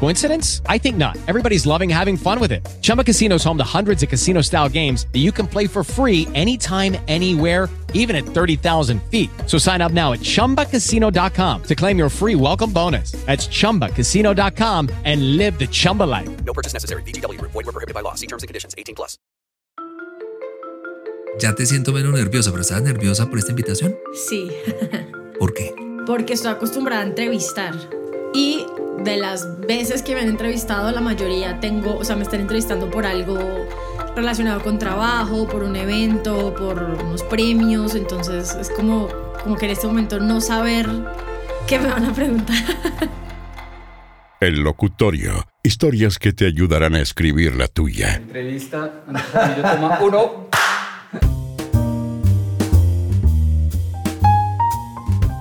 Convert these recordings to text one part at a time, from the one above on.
Coincidence? I think not. Everybody's loving having fun with it. Chumba Casino is home to hundreds of casino style games that you can play for free anytime, anywhere, even at 30,000 feet. So sign up now at chumbacasino.com to claim your free welcome bonus. That's chumbacasino.com and live the Chumba life. No purchase necessary. VGW Group. Void were prohibited by law. See terms and conditions. 18 plus. Ya te siento menos nerviosa, pero ¿estás nerviosa por esta invitación? Sí, ¿Por qué? porque estoy acostumbrada a entrevistar. Y de las veces que me han entrevistado, la mayoría tengo, o sea, me están entrevistando por algo relacionado con trabajo, por un evento, por unos premios. Entonces es como, como que en este momento no saber qué me van a preguntar. El locutorio. Historias que te ayudarán a escribir la tuya. Entrevista. Yo toma uno.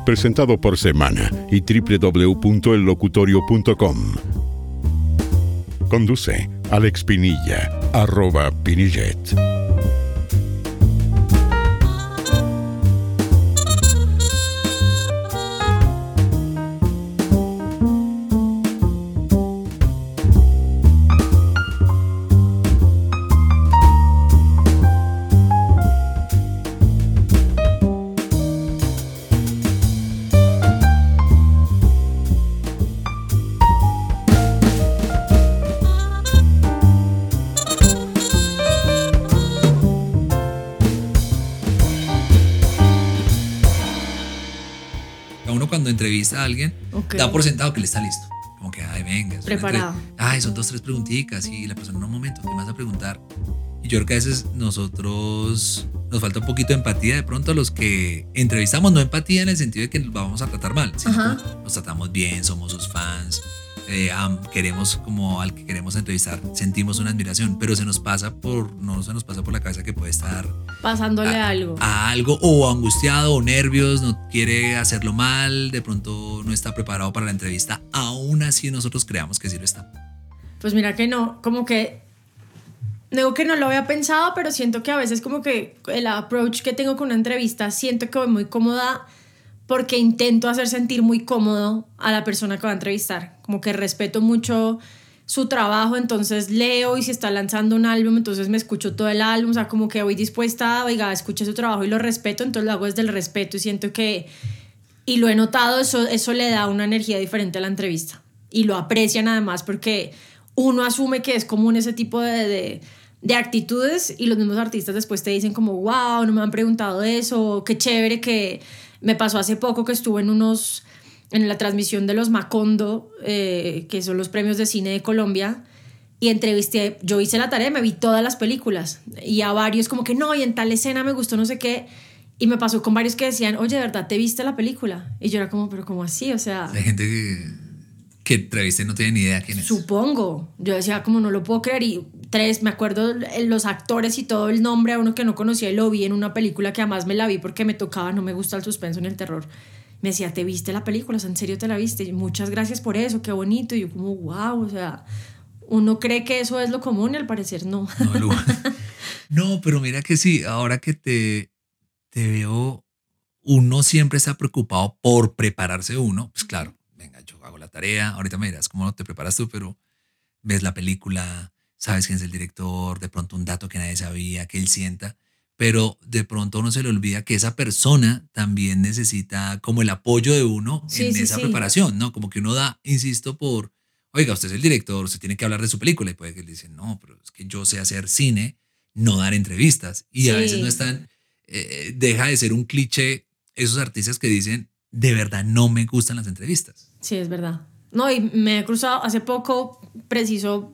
Presentado por Semana y www.ellocutorio.com. Conduce Alex Pinilla, arroba Pinillet. Alguien, Ok. da por sentado que le está listo. Como que, ay, venga. Preparado. Ay, son dos, tres preguntitas y la persona, no, un momento, ¿qué me vas a preguntar? Y yo creo que a veces nosotros nos falta un poquito de empatía de pronto a los que entrevistamos, no empatía en el sentido de que nos vamos a tratar mal, sino nos tratamos bien, somos sus fans, eh, queremos como al que queremos entrevistar, sentimos una admiración, pero se nos pasa por, no se nos pasa por la cabeza que puede estar Pasándole a, algo. a algo o angustiado o nervios, no quiere hacerlo mal, de pronto no está preparado para la entrevista, aún así nosotros creamos que sí lo está. Pues mira que no, como que digo que no lo había pensado, pero siento que a veces como que el approach que tengo con una entrevista siento que voy muy cómoda porque intento hacer sentir muy cómodo a la persona que va a entrevistar, como que respeto mucho su trabajo, entonces leo y si está lanzando un álbum, entonces me escucho todo el álbum, o sea, como que voy dispuesta, oiga, escuché su trabajo y lo respeto, entonces lo hago desde el respeto y siento que, y lo he notado, eso, eso le da una energía diferente a la entrevista. Y lo aprecian además porque uno asume que es común ese tipo de, de, de actitudes y los mismos artistas después te dicen como, wow, no me han preguntado eso, qué chévere que me pasó hace poco que estuve en unos, en la transmisión de los Macondo, eh, que son los premios de cine de Colombia, y entrevisté, yo hice la tarea, me vi todas las películas y a varios como que no, y en tal escena me gustó no sé qué. Y me pasó con varios que decían, oye, ¿de verdad te viste la película? Y yo era como, pero ¿cómo así? O sea, Hay gente que, que entreviste no tiene ni idea quién es. Supongo. Yo decía, como no lo puedo creer. Y tres, me acuerdo eh, los actores y todo el nombre a uno que no conocía y lo vi en una película que además me la vi porque me tocaba, no me gusta el suspenso ni el terror. Me decía, ¿te viste la película? O sea, ¿En serio te la viste? Y muchas gracias por eso, qué bonito. Y yo, como, wow, o sea, uno cree que eso es lo común y al parecer no. No, Lu. No, pero mira que sí, ahora que te, te veo, uno siempre está preocupado por prepararse uno. Pues claro, la tarea, ahorita me dirás cómo te preparas tú, pero ves la película, sabes quién es el director, de pronto un dato que nadie sabía, que él sienta, pero de pronto uno se le olvida que esa persona también necesita como el apoyo de uno Sí, en sí, esa sí. preparación, ¿no? Como que uno da, insisto, por, oiga, usted es el director, usted tiene que hablar de su película y puede que le dicen, no, pero es que yo sé hacer cine, no dar entrevistas. Y a veces no están, eh, deja de ser un cliché esos artistas que dicen, de verdad no me gustan las entrevistas. Sí, es verdad. No, y me he cruzado hace poco, preciso,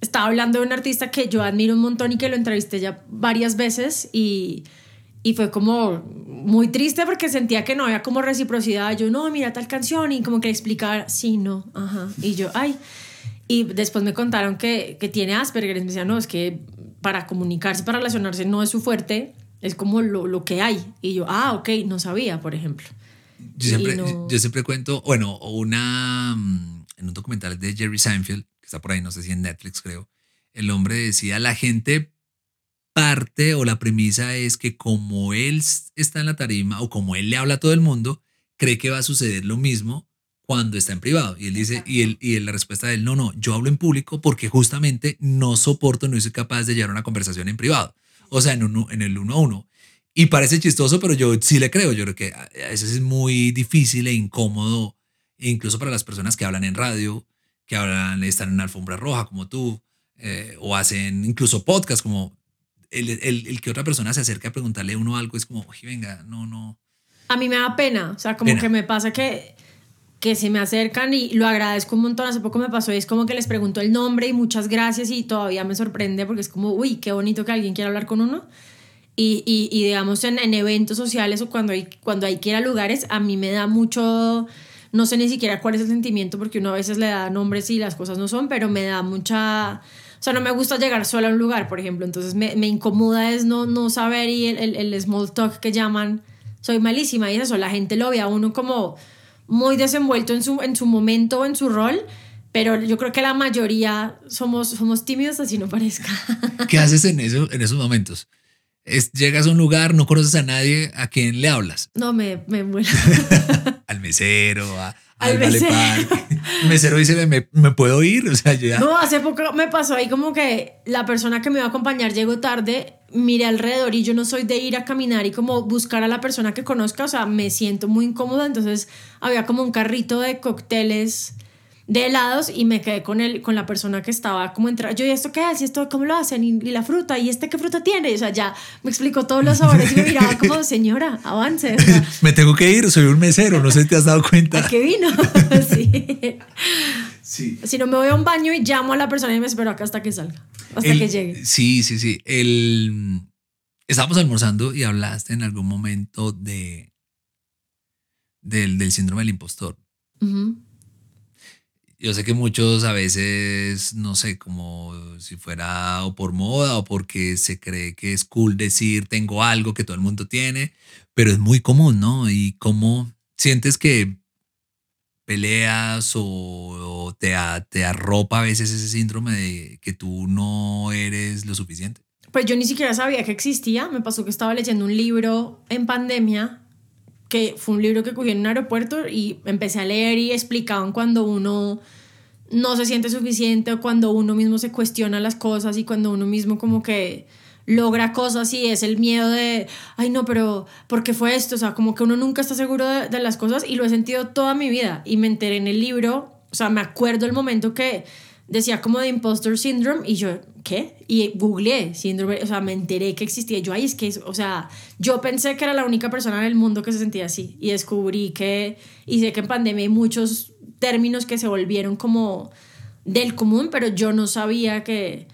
estaba hablando de un artista que yo admiro un montón y que lo entrevisté ya varias veces y, y fue como muy triste porque sentía que no había como reciprocidad. Yo, no, mira tal canción y como que explicar, sí, no, ajá. Y yo, ay. Y después me contaron que, que tiene Asperger. Y me decían, no, es que para comunicarse, para relacionarse no es su fuerte, es como lo, lo que hay. Y yo, ah, ok, no sabía, por ejemplo. Yo siempre, Y no- yo siempre cuento, bueno, una mm, en un documental de Jerry Seinfeld, que está por ahí, no sé si en Netflix creo, el hombre decía, la gente parte o la premisa es que como él está en la tarima o como él le habla a todo el mundo, cree que va a suceder lo mismo cuando está en privado. Y él dice, y, él, y la respuesta de él, no, no, yo hablo en público porque justamente no soporto, no soy capaz de llevar una conversación en privado. O sea, en, uno, en el uno a uno. Y parece chistoso, pero yo sí le creo. Yo creo que a veces es muy difícil e incómodo, e incluso para las personas que hablan en radio, que hablan, están en alfombra roja como tú, eh, o hacen incluso podcast, como el, el- el que otra persona se acerca a preguntarle a uno algo, es como, oye, venga, no, no. A mí me da pena, o sea, como Pena. que me pasa que, que se me acercan y lo agradezco un montón. Hace poco me pasó y es como que les pregunto el nombre y muchas gracias y todavía me sorprende porque es como, uy, qué bonito que alguien quiera hablar con uno. Y, y, y digamos en, en eventos sociales o cuando hay, cuando hay que ir a lugares, a mí me da mucho, no sé ni siquiera cuál es el sentimiento porque uno a veces le da nombres y las cosas no son, pero me da mucha... O sea, no me gusta llegar sola a un lugar, por ejemplo. Entonces me, me incomoda es no, no saber y el, el, el small talk que llaman. Soy malísima y es eso, la gente lo ve a uno como muy desenvuelto en su, en su momento en su rol, pero yo creo que la mayoría somos, somos tímidos así no parezca. ¿Qué haces en, eso, en esos momentos? Es, llegas a un lugar, no conoces a nadie, ¿a quién le hablas? No, me, me muero. Al mesero, a, Al mesero. El mesero dice, ¿me, me puedo ir? O sea, yo ya... No, hace poco me pasó ahí como que la persona que me iba a acompañar llegó tarde, miré alrededor y yo no soy de ir a caminar y como buscar a la persona que conozca, o sea, me siento muy incómoda, entonces había como un carrito de cócteles de helados y me quedé con el, con la persona que estaba como entrando. Yo, ¿y esto qué es? ¿Y esto cómo lo hacen? ¿Y, y la fruta? ¿Y este qué fruta tiene? O sea, ya me explicó todos los sabores y me miraba como, señora, avance. O sea, Me tengo que ir, soy un mesero, no sé si te has dado cuenta. ¿a qué vino? sí. Sí. Si no me voy a un baño y llamo a la persona y me espero acá hasta que salga, hasta El- que llegue. Sí, sí, sí. El, estábamos almorzando y hablaste en algún momento de del, del síndrome del impostor. Yo sé que muchos a veces, no sé, como si fuera o por moda o porque se cree que es cool decir tengo algo que todo el mundo tiene, pero es muy común, ¿no? Y cómo sientes que peleas o, o te, te arropa a veces ese síndrome de que tú no eres lo suficiente. Pues yo ni siquiera sabía que existía. Me pasó que estaba leyendo un libro en pandemia, que fue un libro que cogí en un aeropuerto y empecé a leer y explicaban cuando uno no se siente suficiente o cuando uno mismo se cuestiona las cosas y cuando uno mismo como que logra cosas y es el miedo de, ay no, pero ¿por qué fue esto? O sea, como que uno nunca está seguro de, de las cosas y lo he sentido toda mi vida y me enteré en el libro, o sea, me acuerdo el momento que decía como de imposter syndrome y yo, ¿qué? Y googleé síndrome, o sea, me enteré que existía. Yo, ay, es que, o sea, yo pensé que era la única persona en el mundo que se sentía así y descubrí que, y sé que en pandemia hay muchos términos que se volvieron como del común, pero yo no sabía que,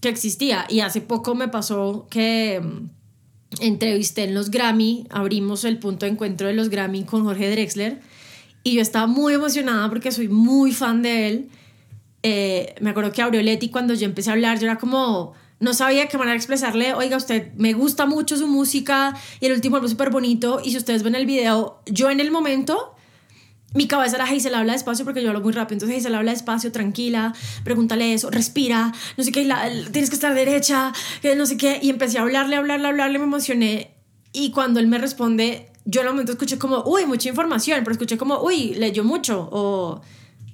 que existía. Y hace poco me pasó que mm, entrevisté en los Grammy, abrimos el punto de encuentro de los Grammy con Jorge Drexler y yo estaba muy emocionada porque soy muy fan de él. Eh, me acuerdo que abrió Leti cuando yo empecé a hablar, yo era como, no sabía qué manera expresarle, oiga, usted me gusta mucho su música y el último álbum es súper bonito y si ustedes ven el video, yo en el momento mi cabeza era Hazel habla despacio porque yo hablo muy rápido. Entonces Hazel habla despacio, tranquila, pregúntale eso, respira, no sé qué, tienes que estar derecha, no sé qué. Y empecé a hablarle, hablarle, hablarle, me emocioné. Y cuando él me responde, yo en el momento escuché como, uy, mucha información, pero escuché como, uy, leyó mucho. O,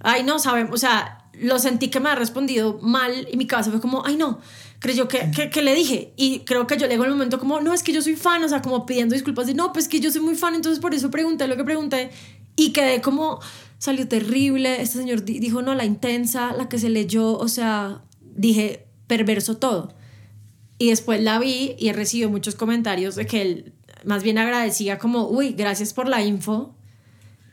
ay, no, sabemos, o sea, lo sentí que me ha respondido mal y mi cabeza fue como, ay, no. Creyó que, que, que le dije y creo que yo le digo en el momento como, no, es que yo soy fan, o sea, como pidiendo disculpas de, no, pues que yo soy muy fan, entonces por eso pregunté lo que pregunté y quedé como, salió terrible, este señor di- dijo, no, la intensa, la que se leyó, o sea, dije, perverso todo. Y después la vi y he recibido muchos comentarios de que él más bien agradecía como, uy, gracias por la info.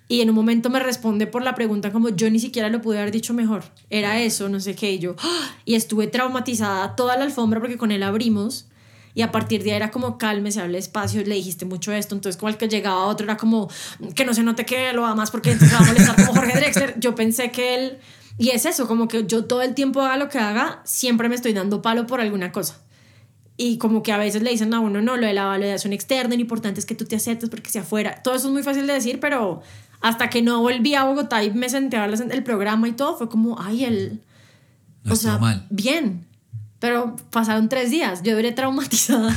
Y en un momento me responde por la pregunta como yo ni siquiera lo pude haber dicho mejor. Era eso, no sé qué. Y yo, ¡ah! y estuve traumatizada toda la alfombra porque con él abrimos. Y a partir de ahí era como, cálmese, hable despacio, le dijiste mucho esto. Entonces, como el que llegaba otro era como, que no se note que lo amas porque entonces va a molestar como Jorge Drexler. Yo pensé que él, y es eso, como que yo todo el tiempo haga lo que haga, siempre me estoy dando palo por alguna cosa. Y como que a veces le dicen a uno, no, lo de la validación externa, lo importante es que tú te aceptes porque sea afuera. Todo eso es muy fácil de decir, pero hasta que no volví a Bogotá y me senté a ver el programa y todo, fue como, ay, el... No o sea, mal. bien. Pero pasaron tres días, yo duré traumatizada.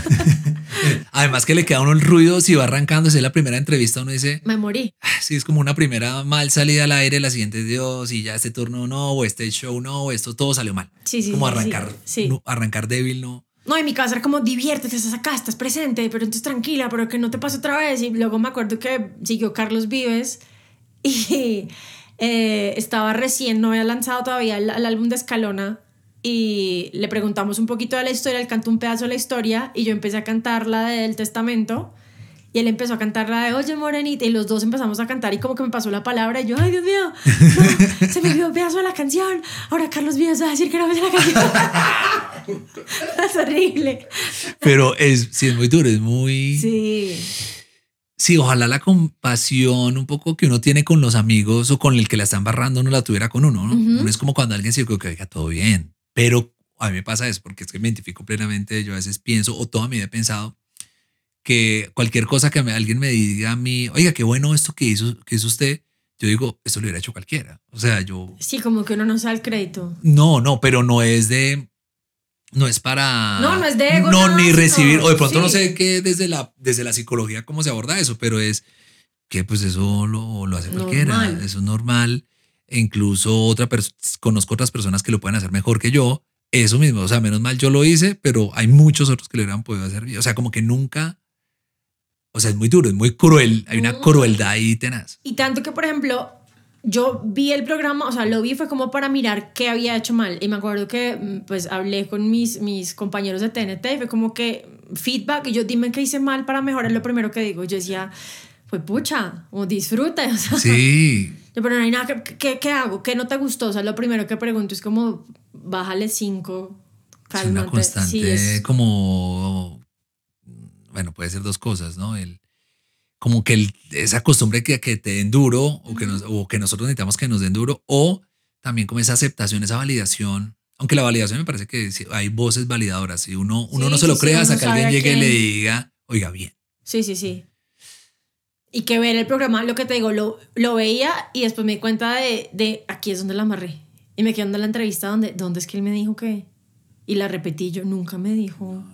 Además que le queda uno el ruido si va arrancando, si es la primera entrevista, uno dice, me morí. "Ah, sí, es como una primera mal salida al aire, la siguiente es Dios, y ya este turno no, o este show no, o esto todo salió mal. Sí, sí, Como sí, arrancar, sí. no, arrancar débil, no. No, en mi casa era como, diviértete, estás acá, estás presente, pero entonces tranquila, pero que no te pase otra vez. Y luego me acuerdo que siguió Carlos Vives y eh, estaba recién, no había lanzado todavía el, el álbum de Escalona y le preguntamos un poquito de la historia, él cantó un pedazo de la historia y yo empecé a cantar la del testamento y él empezó a cantar la de Oye Morenita y los dos empezamos a cantar y como que me pasó la palabra y yo, ay Dios mío, no, se me olvidó un pedazo de la canción, ahora Carlos Vives va a decir que no me la canción. es horrible. Pero es, sí, es muy duro, es muy... Sí. Sí, ojalá la compasión un poco que uno tiene con los amigos o con el que la están barrando no la tuviera con uno, ¿no? Uno es como cuando alguien se dice que oiga, todo bien, pero a mí me pasa eso porque es que me identifico plenamente, yo a veces pienso o toda mi vida he pensado que cualquier cosa que me- alguien me diga a mí, oiga, qué bueno esto que hizo, que hizo usted, yo digo, esto lo hubiera hecho cualquiera. O sea, yo, Sí, como que uno no sabe el crédito. no, no, pero no es de, no es para... No, no es de ego, No, ni recibir, o de pronto no sé qué desde la, desde la psicología cómo se aborda eso, pero es que pues eso lo, lo hace cualquiera, eso es normal. E incluso otra conozco otras personas que lo pueden hacer mejor que yo. Eso mismo, o sea, menos mal yo lo hice, pero hay muchos otros que lo hubieran podido hacer. O sea, como que nunca, o sea, es muy duro, es muy cruel, hay una crueldad ahí tenaz. Y tanto que, por ejemplo, yo vi el programa, o sea, lo vi fue como para mirar qué había hecho mal. Y me acuerdo que, mm, pues, hablé con mis, mis compañeros de TNT y fue como que feedback. Y yo, dime qué hice mal para mejorar lo primero que digo. Yo decía, pues, pucha, o disfruta. O sea, Sí, yo, pero no hay nada, que- ¿qué, qué hago? ¿Qué no te gustó? O sea, lo primero que pregunto es como, bájale cinco, es cálmate. una constante Sí, es- como, bueno, puede ser dos cosas, ¿no? El, como que el- esa costumbre que, que te den duro o que, nos- o que nosotros necesitamos que nos den duro o también como esa aceptación, esa validación. Aunque la validación me parece que hay voces validadoras. Si uno, uno Sí, no se lo sí, crea hasta que alguien llegue y le diga, oiga, bien. Sí, sí, sí. Y que ver el programa, lo que te digo, lo, lo veía y después me di cuenta de, de aquí es donde la amarré. Y me quedé dando la entrevista donde, ¿dónde es que él me dijo que? Y la repetí yo, nunca me dijo.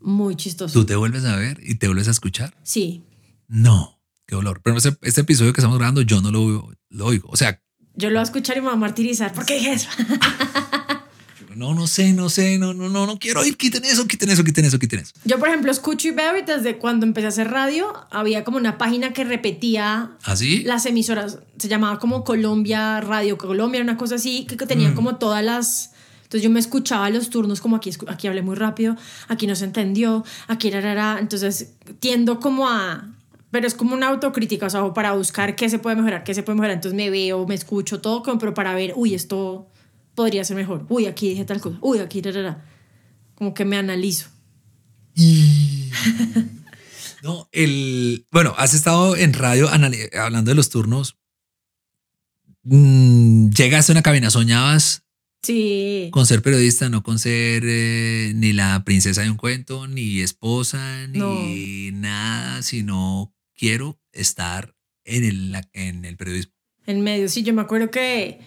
Muy chistoso. Tú te vuelves a ver y te vuelves a escuchar. Sí, No, qué dolor. Pero este, este episodio que estamos grabando yo no lo, lo oigo. O sea, yo lo voy a escuchar y me voy a martirizar. ¿Por qué dije eso? no, no sé, no sé, no, no, no, no quiero ir. Quiten eso, quiten eso, quiten eso, quiten eso. Yo, por ejemplo, escucho y veo y desde cuando empecé a hacer radio, había como una página que repetía ¿Así? las emisoras, se llamaba como Colombia, Radio Colombia, una cosa así, que, que tenían como todas las... Entonces yo me escuchaba los turnos como aquí, aquí hablé muy rápido, aquí no se entendió, aquí rarara, entonces tiendo como a... Pero es como una autocrítica, o sea, para buscar qué se puede mejorar, qué se puede mejorar, entonces me veo, me escucho todo, como, pero para ver, uy, esto podría ser mejor, uy, aquí dije tal cosa, uy, aquí. Como que me analizo. Y- No, el. Bueno, has estado en radio anali- hablando de los turnos. Mm, llegaste a una cabina, soñabas Sí. con ser periodista, no con ser eh, ni la princesa de un cuento, ni esposa, ni nada, sino quiero estar en el, en el periodismo. En medio, sí, yo me acuerdo que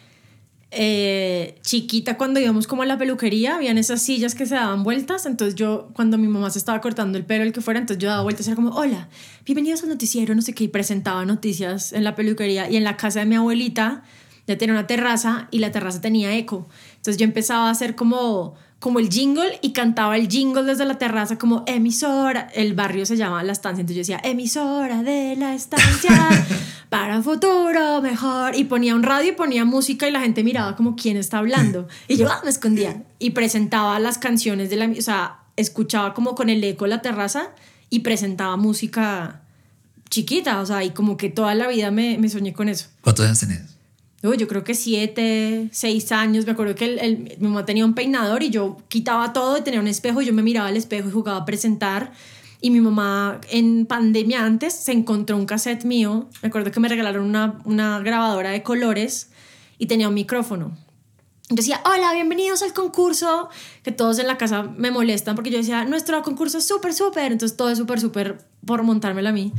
eh, chiquita cuando íbamos como a la peluquería, habían esas sillas que se daban vueltas, entonces yo cuando mi mamá se estaba cortando el pelo, el que fuera, entonces yo daba vueltas, era como, hola, bienvenidos al noticiero, no sé qué, y presentaba noticias en la peluquería y en la casa de mi abuelita ya tenía una terraza y la terraza tenía eco, entonces yo empezaba a hacer como como el jingle y cantaba el jingle desde la terraza como emisora, el barrio se llama La Estancia, entonces yo decía emisora de la estancia para un futuro mejor y ponía un radio y ponía música y la gente miraba como quién está hablando y yo ah, me escondía y presentaba las canciones de la, o sea, escuchaba como con el eco la terraza y presentaba música chiquita, o sea, y como que toda la vida me, me soñé con eso. ¿Cuántos años tenés? Yo creo que siete, seis años. Me acuerdo que el, el- mi mamá tenía un peinador y yo quitaba todo y tenía un espejo y yo me miraba al espejo y jugaba a presentar. Y mi mamá en pandemia antes se encontró un cassette mío. Me acuerdo que me regalaron una, una grabadora de colores y tenía un micrófono. Decía, hola, bienvenidos al concurso. Que todos en la casa me molestan porque yo decía, nuestro concurso es súper, súper. Entonces todo es súper, súper por montármelo a mí.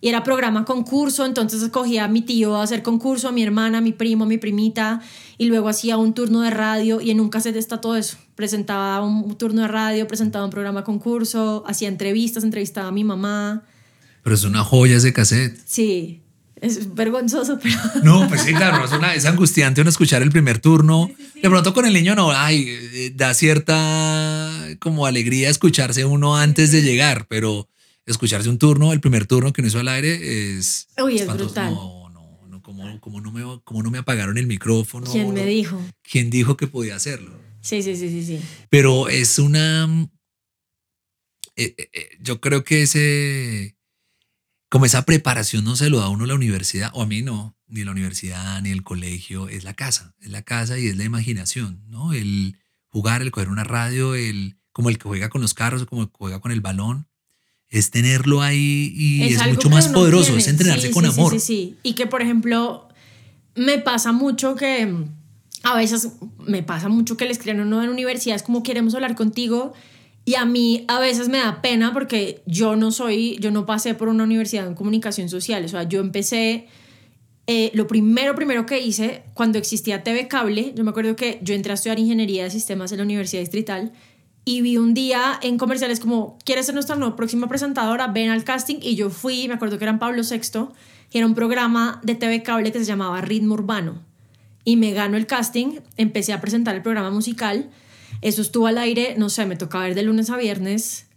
Y era programa concurso, entonces escogía a mi tío a hacer concurso, a mi hermana, a mi primo, a mi primita. Y luego hacía un turno de radio y en un cassette está todo eso. Presentaba un turno de radio, presentaba un programa concurso, hacía entrevistas, entrevistaba a mi mamá. Pero es una joya ese cassette. Sí, es vergonzoso, pero... No, pues sí, claro, es, una, es angustiante uno escuchar el primer turno. De pronto con el niño no, ay, eh, da cierta como alegría escucharse uno antes de llegar, pero escucharse un turno, el primer turno que uno hizo al aire es... Uy, es espantoso. brutal. No, no, no, como, como no me, como no me apagaron el micrófono. ¿Quién me dijo? ¿Quién dijo que podía hacerlo? Sí, sí, sí, sí, sí. Pero es una... eh, eh, eh, yo creo que ese... Como esa preparación no se lo da a uno la universidad, o a mí no, ni la universidad, ni el colegio, es la casa, es la casa y es la imaginación, ¿no? El jugar, el coger una radio, el como el que juega con los carros, como el que juega con el balón, es tenerlo ahí y es, mucho más poderoso, tiene. es entrenarse Sí, con sí, sí, amor. Sí, sí, Y que, por ejemplo, me pasa mucho que a veces me pasa mucho que le escriben a uno en universidad, es como queremos hablar contigo. Y a mí a veces me da pena porque yo no soy, yo no pasé por una universidad en comunicación social. O sea, yo empecé, eh, lo primero, primero que hice cuando existía TV Cable, yo me acuerdo que yo entré a estudiar ingeniería de sistemas en la Universidad Distrital y vi un día en comerciales como, ¿quieres ser nuestra nueva próxima presentadora? Ven al casting y yo fui, me acuerdo que era en Pablo VI, y era un programa de TV Cable que se llamaba Ritmo Urbano. Y me ganó el casting, empecé a presentar el programa musical, eso estuvo al aire, no sé, me tocaba ver de lunes a viernes,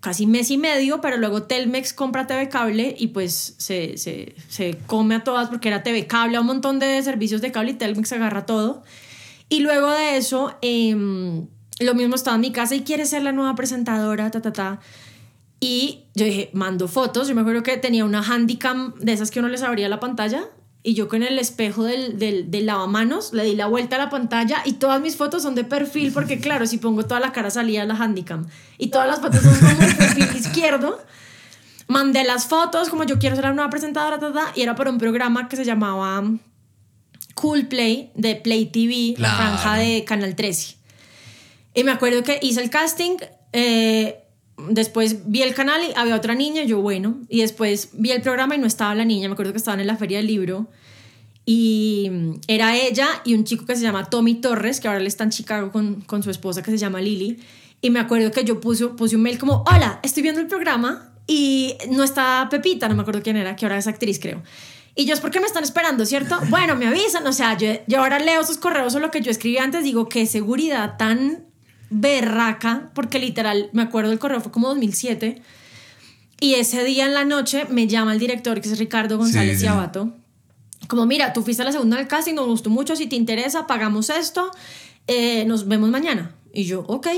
casi mes y medio, pero luego Telmex compra TV Cable y pues se, se, se come a todas porque era TV Cable, un montón de servicios de cable y Telmex agarra todo. Y luego de eso, em, lo mismo estaba en mi casa y quiere ser la nueva presentadora, ta, ta, ta. Y yo dije, mando fotos. Yo me acuerdo que tenía una handicam de esas que uno les abría la pantalla. Y yo con el espejo del, del, del lavamanos le di la vuelta a la pantalla y todas mis fotos son de perfil porque claro, si pongo toda la cara salía la handicam. Y todas las fotos son como de perfil izquierdo. Mandé las fotos como yo quiero ser la nueva presentadora, ta, ta, y era para un programa que se llamaba Cool Play de Play TV, la franja de Canal 13. Y me acuerdo que hice el casting, eh, después vi el canal y había otra niña, yo bueno, y después vi el programa y no estaba la niña, me acuerdo que estaban en la feria del libro. Y mm, era ella y un chico que se llama Tommy Torres, que ahora él está en Chicago con, con su esposa que se llama Lily. Y me acuerdo que yo puse, puse un mail como, hola, estoy viendo el programa y no está Pepita, no me acuerdo quién era, que ahora es actriz creo. Y yo es porque me están esperando, ¿cierto? Bueno, me avisan, o sea, yo, yo ahora leo sus correos o lo que yo escribí antes, digo, qué seguridad tan berraca, porque literal, me acuerdo el correo fue como 2007. Y ese día en la noche me llama el director, que es Ricardo González Sí. Yabato. Como, mira, tú fuiste a la segunda del casting, nos gustó mucho, si te interesa, pagamos esto, eh, nos vemos mañana. Y yo, ok,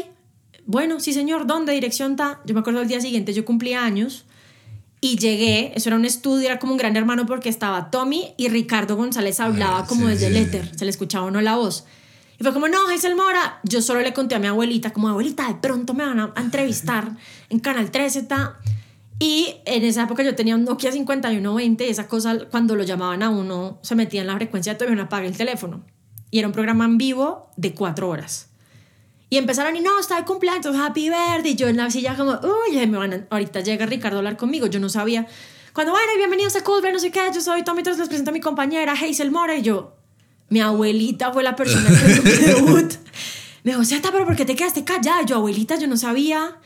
bueno, sí señor, ¿dónde? Dirección ta. Yo me acuerdo el día siguiente, yo cumplía años y llegué, eso era un estudio, era como un gran hermano porque estaba Tommy y Ricardo González hablaba Ah, como sí, desde el éter, se le escuchaba o no la voz. Y fue como, no, Hazel Mora. Yo solo le conté a mi abuelita, como, abuelita, de pronto me van a, entrevistar en Canal 13, ta. Y en esa época yo tenía un Nokia 5120 y esa cosa, cuando lo llamaban a uno, se metía en la frecuencia de no apaga el teléfono. Y era un programa en vivo de cuatro horas. Y empezaron y no, está de cumpleaños, happy birthday. Y yo en la silla como, uy, me van a- ahorita llega Ricardo a hablar conmigo. Yo no sabía. Cuando, bueno, bienvenidos a Coolberg, no sé qué, yo soy Tommy, entonces les presento a mi compañera Hazel Mora. Y yo, mi abuelita fue la persona que me dio mi debut. Me dijo, Zeta, pero ¿por qué te quedaste callada? Yo, abuelita, yo no sabía.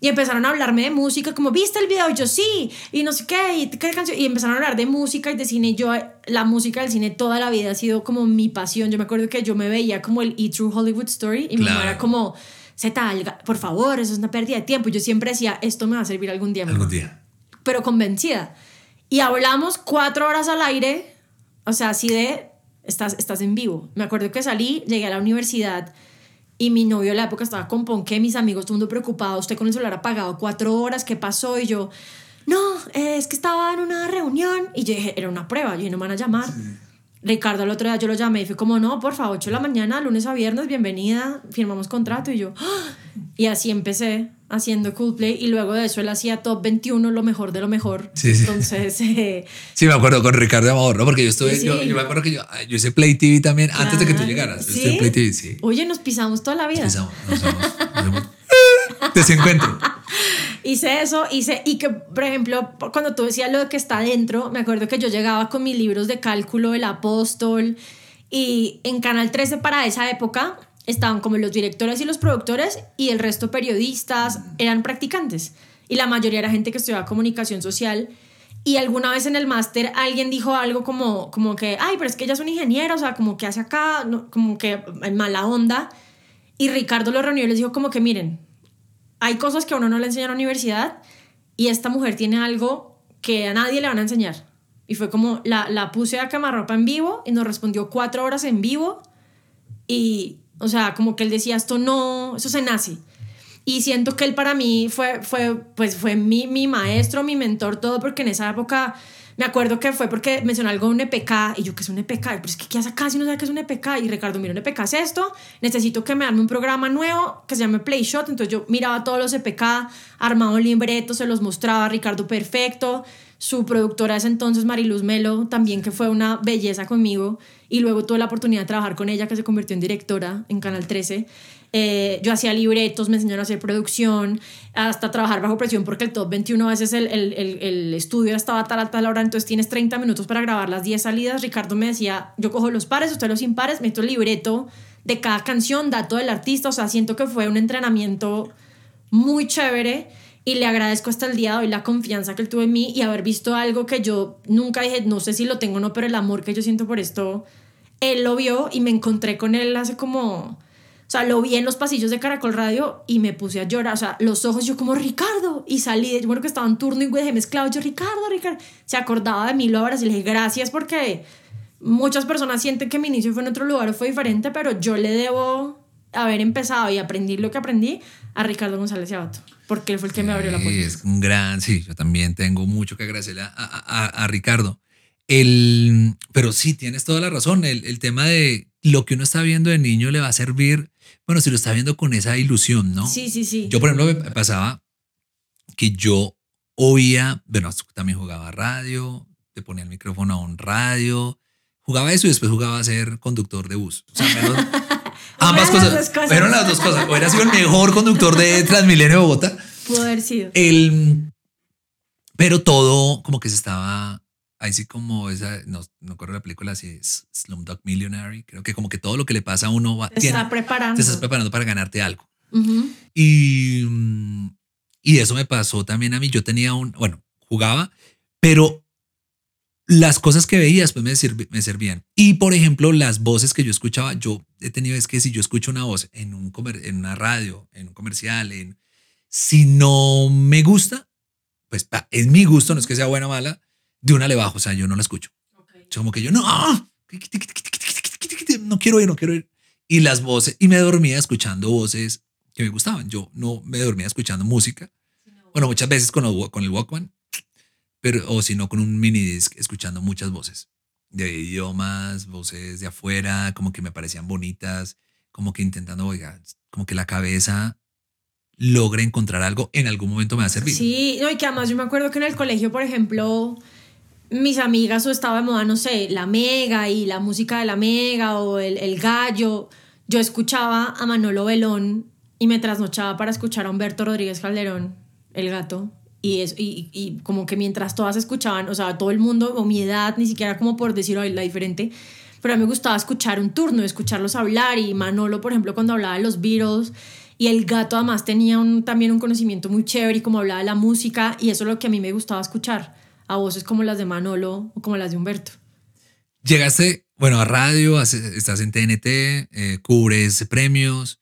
Y empezaron a hablarme de música, como, ¿viste el video? Y yo, sí, y no sé qué, y qué canción. Y empezaron a hablar de música y de cine. Yo, la música del cine toda la vida ha sido como mi pasión. Yo me acuerdo que yo me veía como el E! True Hollywood Story y mi mamá Claro. era como, Zeta, por favor, eso es una pérdida de tiempo. Y yo siempre decía, esto me va a servir algún día. mamá" Algún día. pero convencida. Y hablamos cuatro horas al aire, o sea, así de, estás, estás en vivo. Me acuerdo que salí, llegué a la universidad y mi novio de la época estaba con Ponqué, mis amigos, todo el mundo preocupado, usted con el celular apagado cuatro horas, ¿qué pasó? Y yo, no, eh, es que estaba en una reunión y yo dije, era una prueba, yo no me van a llamar. Ricardo el otro día yo lo llamé y fue como, no, por favor, 8 de la mañana, lunes a viernes, bienvenida, firmamos contrato y yo, ¡ah! y así empecé haciendo Coldplay y luego de eso él hacía Top 21, lo mejor de lo mejor. Sí, sí. Entonces, eh, Sí, me acuerdo con Ricardo Amador, ¿no? Porque yo estuve, Sí, yo, yo me acuerdo que yo, yo hice Play TV también antes de que tú llegaras. ¿Sí? Play TV, sí. Oye, nos pisamos toda la vida. Empezamos, nos vamos, nos vemos. Desencuentro. Hice eso, hice, y que, por ejemplo, cuando tú decías lo de que está dentro, me acuerdo que yo llegaba con mis libros de cálculo, el apóstol, y en Canal 13 para esa época estaban como los directores y los productores, y el resto periodistas eran practicantes. Y la mayoría era gente que estudiaba comunicación social. Y alguna vez en el máster alguien dijo algo como, como que, ay, pero es que ella es una ingeniera, o sea, como que hace acá, no, como que en mala onda. Y Ricardo lo reunió y les dijo como que, miren, hay cosas que a uno no le enseñan en la universidad y esta mujer tiene algo que a nadie le van a enseñar. Y fue como, la, la puse a quemarropa en vivo y nos respondió cuatro horas en vivo y, o sea, como que él decía, esto no, eso se nace. Y siento que él para mí fue, fue, pues fue mi, mi maestro, mi mentor, todo, porque en esa época me acuerdo que fue porque mencionó algo de un EPK y yo, ¿qué es un EPK? Pero es que, ¿qué hace acá no sabe qué es un EPK? Y Ricardo, mira, un EPK es esto, necesito que me arme un programa nuevo que se llame PlayShot. Entonces yo miraba todos los EPK, armaba un libreto, se los mostraba, Ricardo perfecto. Su productora ese entonces, Mariluz Melo, también que fue una belleza conmigo. Y luego tuve la oportunidad de trabajar con ella, que se convirtió en directora en Canal 13. Eh, yo hacía libretos, me enseñaron a hacer producción, hasta trabajar bajo presión, porque el top 21 a veces el, el, el, el estudio estaba tal a tal hora, entonces tienes 30 minutos para grabar las 10 salidas. Ricardo me decía, yo cojo los pares, usted los impares, meto el libreto de cada canción, dato del artista, o sea, siento que fue un entrenamiento muy chévere y le agradezco hasta el día de hoy la confianza que él tuvo en mí y haber visto algo que yo nunca dije, no sé si lo tengo o no, pero el amor que yo siento por esto, él lo vio y me encontré con él hace como... O sea, lo vi en los pasillos de Caracol Radio y me puse a llorar. O sea, los ojos yo como, Ricardo. Y salí, yo bueno que estaba en turno y dejé mezclado. Yo, Ricardo, Ricardo. Se acordaba de mí, lo abrazé y le dije, gracias porque muchas personas sienten que mi inicio fue en otro lugar o fue diferente, pero yo le debo haber empezado y aprendí lo que aprendí a Ricardo González Abato. Porque él fue el que me abrió la puerta. es un gran, sí, yo también tengo mucho que agradecerle a, Ricardo. Pero sí, tienes toda la razón. El tema de lo que uno está viendo de niño le va a servir, bueno, si lo está viendo con esa ilusión, ¿no? Sí, sí, sí. Yo, por ejemplo, me pasaba que yo oía, bueno, también jugaba radio, le ponía el micrófono a un radio, jugaba eso y después jugaba a ser conductor de bus. O sea, menos- ambas las cosas. dos cosas. Fueron las dos cosas. Hubiera sido el mejor conductor de Transmilenio de Bogotá. Pudo haber sido. El, pero todo como que se estaba, ahí sí como esa, no, no corre la película así, es Slumdog Millionary, creo que como que todo lo que le pasa a uno va, Te tiene- está preparando. te estás preparando para ganarte algo. Y, mm, y eso me pasó también a mí, yo tenía un, bueno, jugaba, pero las cosas que veía después me, sirvi- me servían. Y por ejemplo, las voces que yo escuchaba, yo he tenido, es que si yo escucho una voz en, un comer- en una radio, en un comercial, en, si no me gusta, pues pa, es mi gusto, no es que sea buena o mala, de una le bajo, o sea, yo no la escucho. Es como que yo, no, no quiero ir, no quiero ir. Y las voces, y me dormía escuchando voces que me gustaban. Yo no me dormía escuchando música. Bueno, muchas veces con el, con el Walkman, pero, o si no, con un mini disc, escuchando muchas voces de idiomas, voces de afuera, como que me parecían bonitas, como que intentando, oiga, como que la cabeza logra encontrar algo, en algún momento me va a servir. Sí, no, y que además yo me acuerdo que en el colegio, por ejemplo, mis amigas o estaba de moda, no sé, la mega y la música de la mega o el, el gallo. Yo escuchaba a Manolo Belón y me trasnochaba para escuchar a Humberto Rodríguez Calderón, el gato. Y, es, y, y como que mientras todas escuchaban, o sea, todo el mundo, o mi edad, ni siquiera como por decir hoy la diferente, pero a mí me gustaba escuchar un turno, escucharlos hablar. Y Manolo, por ejemplo, cuando hablaba de los Beatles, y el gato además tenía un, también un conocimiento muy chévere y como hablaba de la música, y eso es lo que a mí me gustaba escuchar, a voces como las de Manolo o como las de Humberto. Llegaste, bueno, a radio, estás en TNT, eh, cubres premios.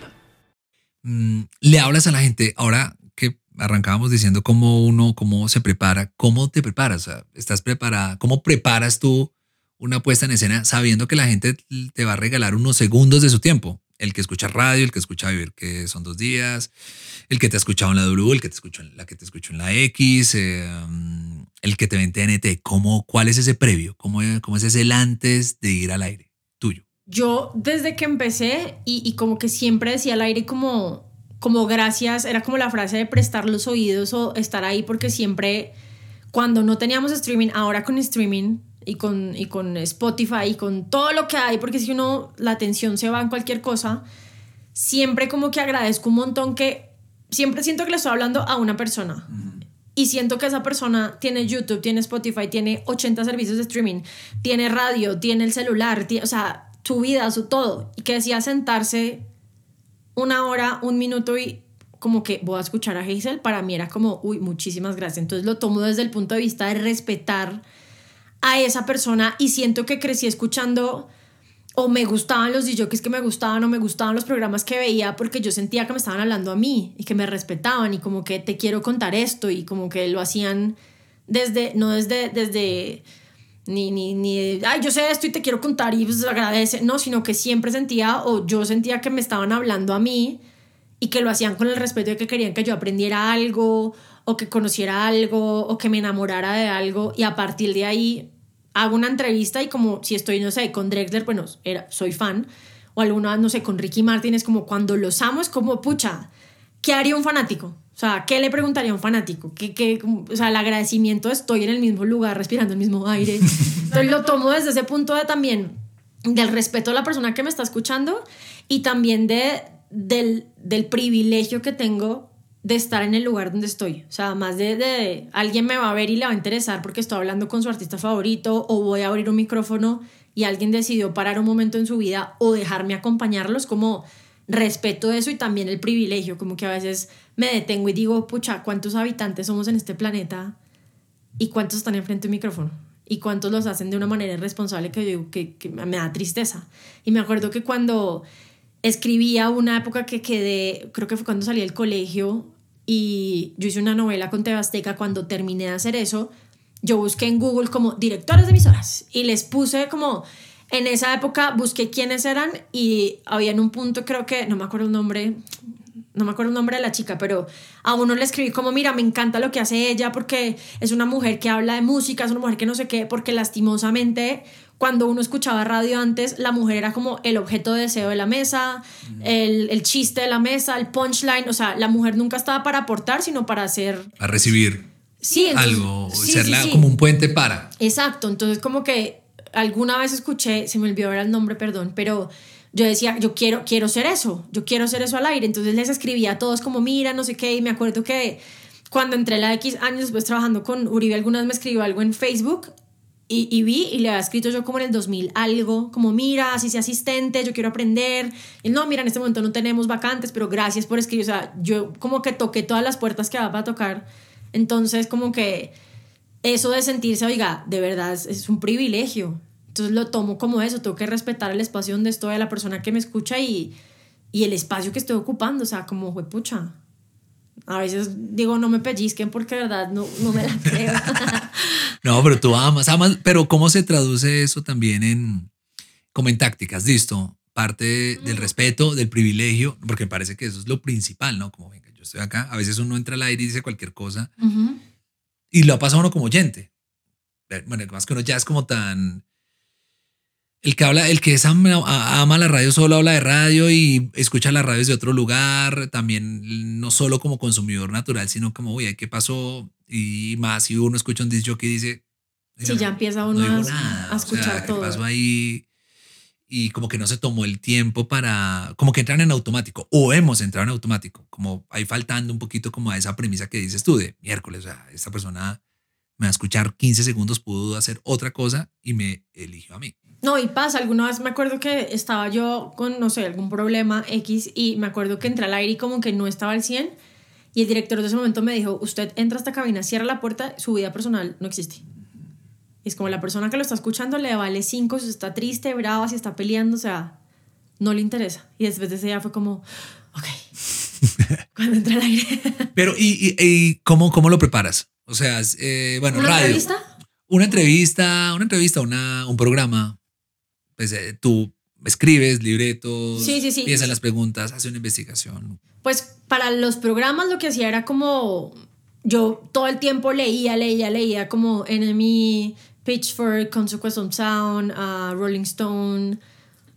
Mm, le hablas a la gente, ahora que arrancábamos diciendo cómo uno, cómo se prepara, cómo te preparas, estás preparada, cómo preparas tú una puesta en escena sabiendo que la gente te va a regalar unos segundos de su tiempo. El que escucha radio, el que escucha Vivir, que son dos días, el que te ha escuchado en la W, el que te escuchó en la que te escuchó en la X, eh, el que te ve en TNT. ¿Cómo, ¿Cuál es ese previo? ¿Cómo, ¿Cómo es ese el antes de ir al aire? Yo desde que empecé y, y como que siempre decía al aire como, como gracias, era como la frase de prestar los oídos o estar ahí porque siempre cuando no teníamos streaming, ahora con streaming y con, y con Spotify y con todo lo que hay, porque si uno la atención se va en cualquier cosa, siempre como que agradezco un montón que siempre siento que le estoy hablando a una persona. Y siento que esa persona tiene YouTube, tiene Spotify, tiene 80 servicios de streaming, tiene radio, tiene el celular, o sea, su vida, su todo. Y que decía sentarse una hora, un minuto y como que voy a escuchar a Hazel, para mí era como, uy, muchísimas gracias. Entonces lo tomo desde el punto de vista de respetar a esa persona y siento que crecí escuchando o me gustaban los DJs que me gustaban o me gustaban los programas que veía porque yo sentía que me estaban hablando a mí y que me respetaban y como que te quiero contar esto y como que lo hacían desde, no desde, desde, ni, ni, ni, ay, yo sé esto y te quiero contar y pues agradece, no, sino que siempre sentía o yo sentía que me estaban hablando a mí y que lo hacían con el respeto de que querían que yo aprendiera algo o que conociera algo o que me enamorara de algo y a partir de ahí hago una entrevista y como si estoy, no sé, con Drexler, bueno, era, soy fan, o alguna, no sé, con Ricky Martin, es como cuando los amo, es como, pucha, ¿qué haría un fanático? Sea, ¿qué le preguntaría a un fanático? ¿Qué, qué, o sea, el agradecimiento, estoy en el mismo lugar, respirando el mismo aire. Entonces lo tomo desde ese punto de también del respeto a la persona que me está escuchando y también de, del, del privilegio que tengo de estar en el lugar donde estoy. O sea, más de, de, alguien me va a ver y le va a interesar porque estoy hablando con su artista favorito o voy a abrir un micrófono y alguien decidió parar un momento en su vida o dejarme acompañarlos como respeto eso y también el privilegio, como que a veces me detengo y digo, pucha, ¿cuántos habitantes somos en este planeta? ¿Y cuántos están enfrente de un micrófono? ¿Y cuántos los hacen de una manera irresponsable que que me da tristeza? Y me acuerdo que cuando escribía una época que quedé, creo que fue cuando salí del colegio y yo hice una novela con Tebasteca, cuando terminé de hacer eso, yo busqué en Google como directores de emisoras y les puse como, en esa época busqué quiénes eran y había en un punto, creo que, no me acuerdo el nombre, no me acuerdo el nombre de la chica, pero a uno le escribí como, mira, me encanta lo que hace ella porque es una mujer que habla de música, es una mujer que no sé qué, porque lastimosamente cuando uno escuchaba radio antes, la mujer era como el objeto de deseo de la mesa, el, el, chiste de la mesa, el punchline, o sea, la mujer nunca estaba para aportar, sino para hacer... A recibir sí, entonces, algo, sí, serla sí, sí. como un puente para. Exacto, entonces como que alguna vez escuché, se me olvidó ahora el nombre, perdón, pero yo decía, yo quiero, quiero ser eso, yo quiero ser eso al aire, entonces les escribía a todos como, mira, no sé qué, y me acuerdo que cuando entré la X años después trabajando con Uribe, algunas me escribió algo en Facebook y, y, vi y le había escrito yo como en el 2000 algo, como mira, si sea asistente, yo quiero aprender. Y no, mira, en este momento no tenemos vacantes, pero gracias por escribir. O sea, yo como que toqué todas las puertas que daba para tocar. Entonces, como que eso de sentirse, oiga, de verdad es, es un privilegio. Entonces lo tomo como eso, tengo que respetar el espacio donde estoy, a la persona que me escucha y, y el espacio que estoy ocupando. O sea, como, fue pucha. A veces digo, no me pellizquen porque de verdad no, no me la creo. no, pero tú amas, amas, pero ¿cómo se traduce eso también en, como en tácticas? Listo, parte del respeto, del privilegio, porque me parece que eso es lo principal, ¿no? Como, venga, yo estoy acá, a veces uno entra al aire y dice cualquier cosa uh -huh. Y lo ha pasado uno como oyente. Bueno, más que uno ya es como tan... El que habla, el que es ama, ama, la radio solo habla de radio y escucha las radios de otro lugar, también no solo como consumidor natural, sino como, oye, ¿qué pasó? Y más si uno escucha un disc jockey y dice... Sí, ya empieza uno no a, nada, a, escuchar o sea, todo. ¿Qué pasó ahí? Y como que no se tomó el tiempo para, como que entran en automático, o hemos entrado en automático, como ahí faltando un poquito como a esa premisa que dices tú de miércoles, o sea, esta persona me va a escuchar 15 segundos, pudo hacer otra cosa y me eligió a mí. No, y pasa, alguna vez me acuerdo que estaba yo con, no sé, algún problema X y me acuerdo que entré al aire y como que no estaba al 100 Y el director de ese momento me dijo, usted entra a esta cabina, cierra la puerta, su vida personal no existe. Y es como la persona que lo está escuchando le vale cinco si está triste, brava, si está peleando, o sea, no le interesa. Y después de ese día fue como, ok, cuando entra al aire. Pero, ¿y, y- y cómo, cómo lo preparas? O sea, eh, bueno, ¿Una radio. entrevista? Una entrevista, una entrevista, una, un programa. Pues eh, tú escribes libretos, Sí, sí, sí. piensas las preguntas, haces una investigación. Pues para los programas lo que hacía era como yo todo el tiempo leía, leía, leía como Enemy, Pitchfork, Consequence of Sound, Rolling Stone,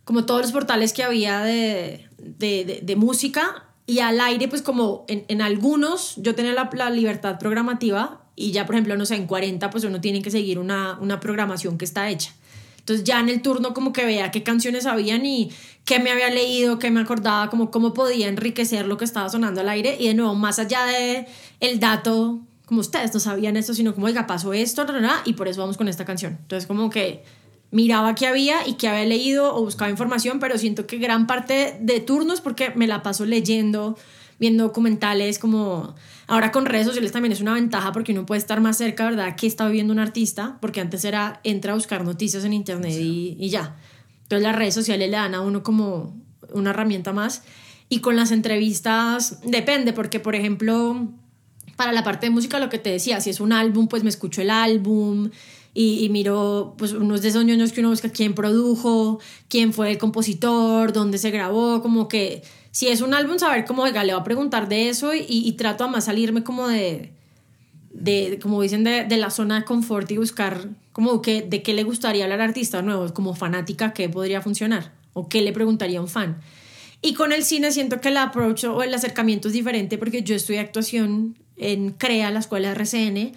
como todos los portales que había de, de, de- de música y al aire pues como en, en algunos yo tenía la, la libertad programativa y ya por ejemplo no sé en 40 pues uno tiene que seguir una, una programación que está hecha. Entonces ya en el turno como que veía qué canciones habían y qué me había leído, qué me acordaba, como cómo podía enriquecer lo que estaba sonando al aire y de nuevo más allá de el dato, como ustedes no sabían esto, sino como, oiga, pasó esto, y por eso vamos con esta canción. Entonces como que miraba qué había y qué había leído o buscaba información, pero siento que gran parte de turnos porque me la paso leyendo, viendo documentales como ahora con redes sociales también es una ventaja porque uno puede estar más cerca, ¿verdad? ¿Qué está viviendo un artista? Porque antes era entra a buscar noticias en internet y, y ya. Entonces las redes sociales le dan a uno como una herramienta más. Y con las entrevistas depende porque, por ejemplo, para la parte de música, lo que te decía, si es un álbum, pues me escucho el álbum y, miro pues unos de esos ñoños que uno busca quién produjo, quién fue el compositor, dónde se grabó, como que si es un álbum, saber cómo, oiga, le va a preguntar de eso y, y trato a más salirme como de, de como dicen, de, de la zona de confort y buscar como que, de qué le gustaría hablar al artista nuevo, como fanática, qué podría funcionar o qué le preguntaría a un fan. Y con el cine siento que el approach o el acercamiento es diferente porque yo estudié actuación en CREA, la escuela de RCN,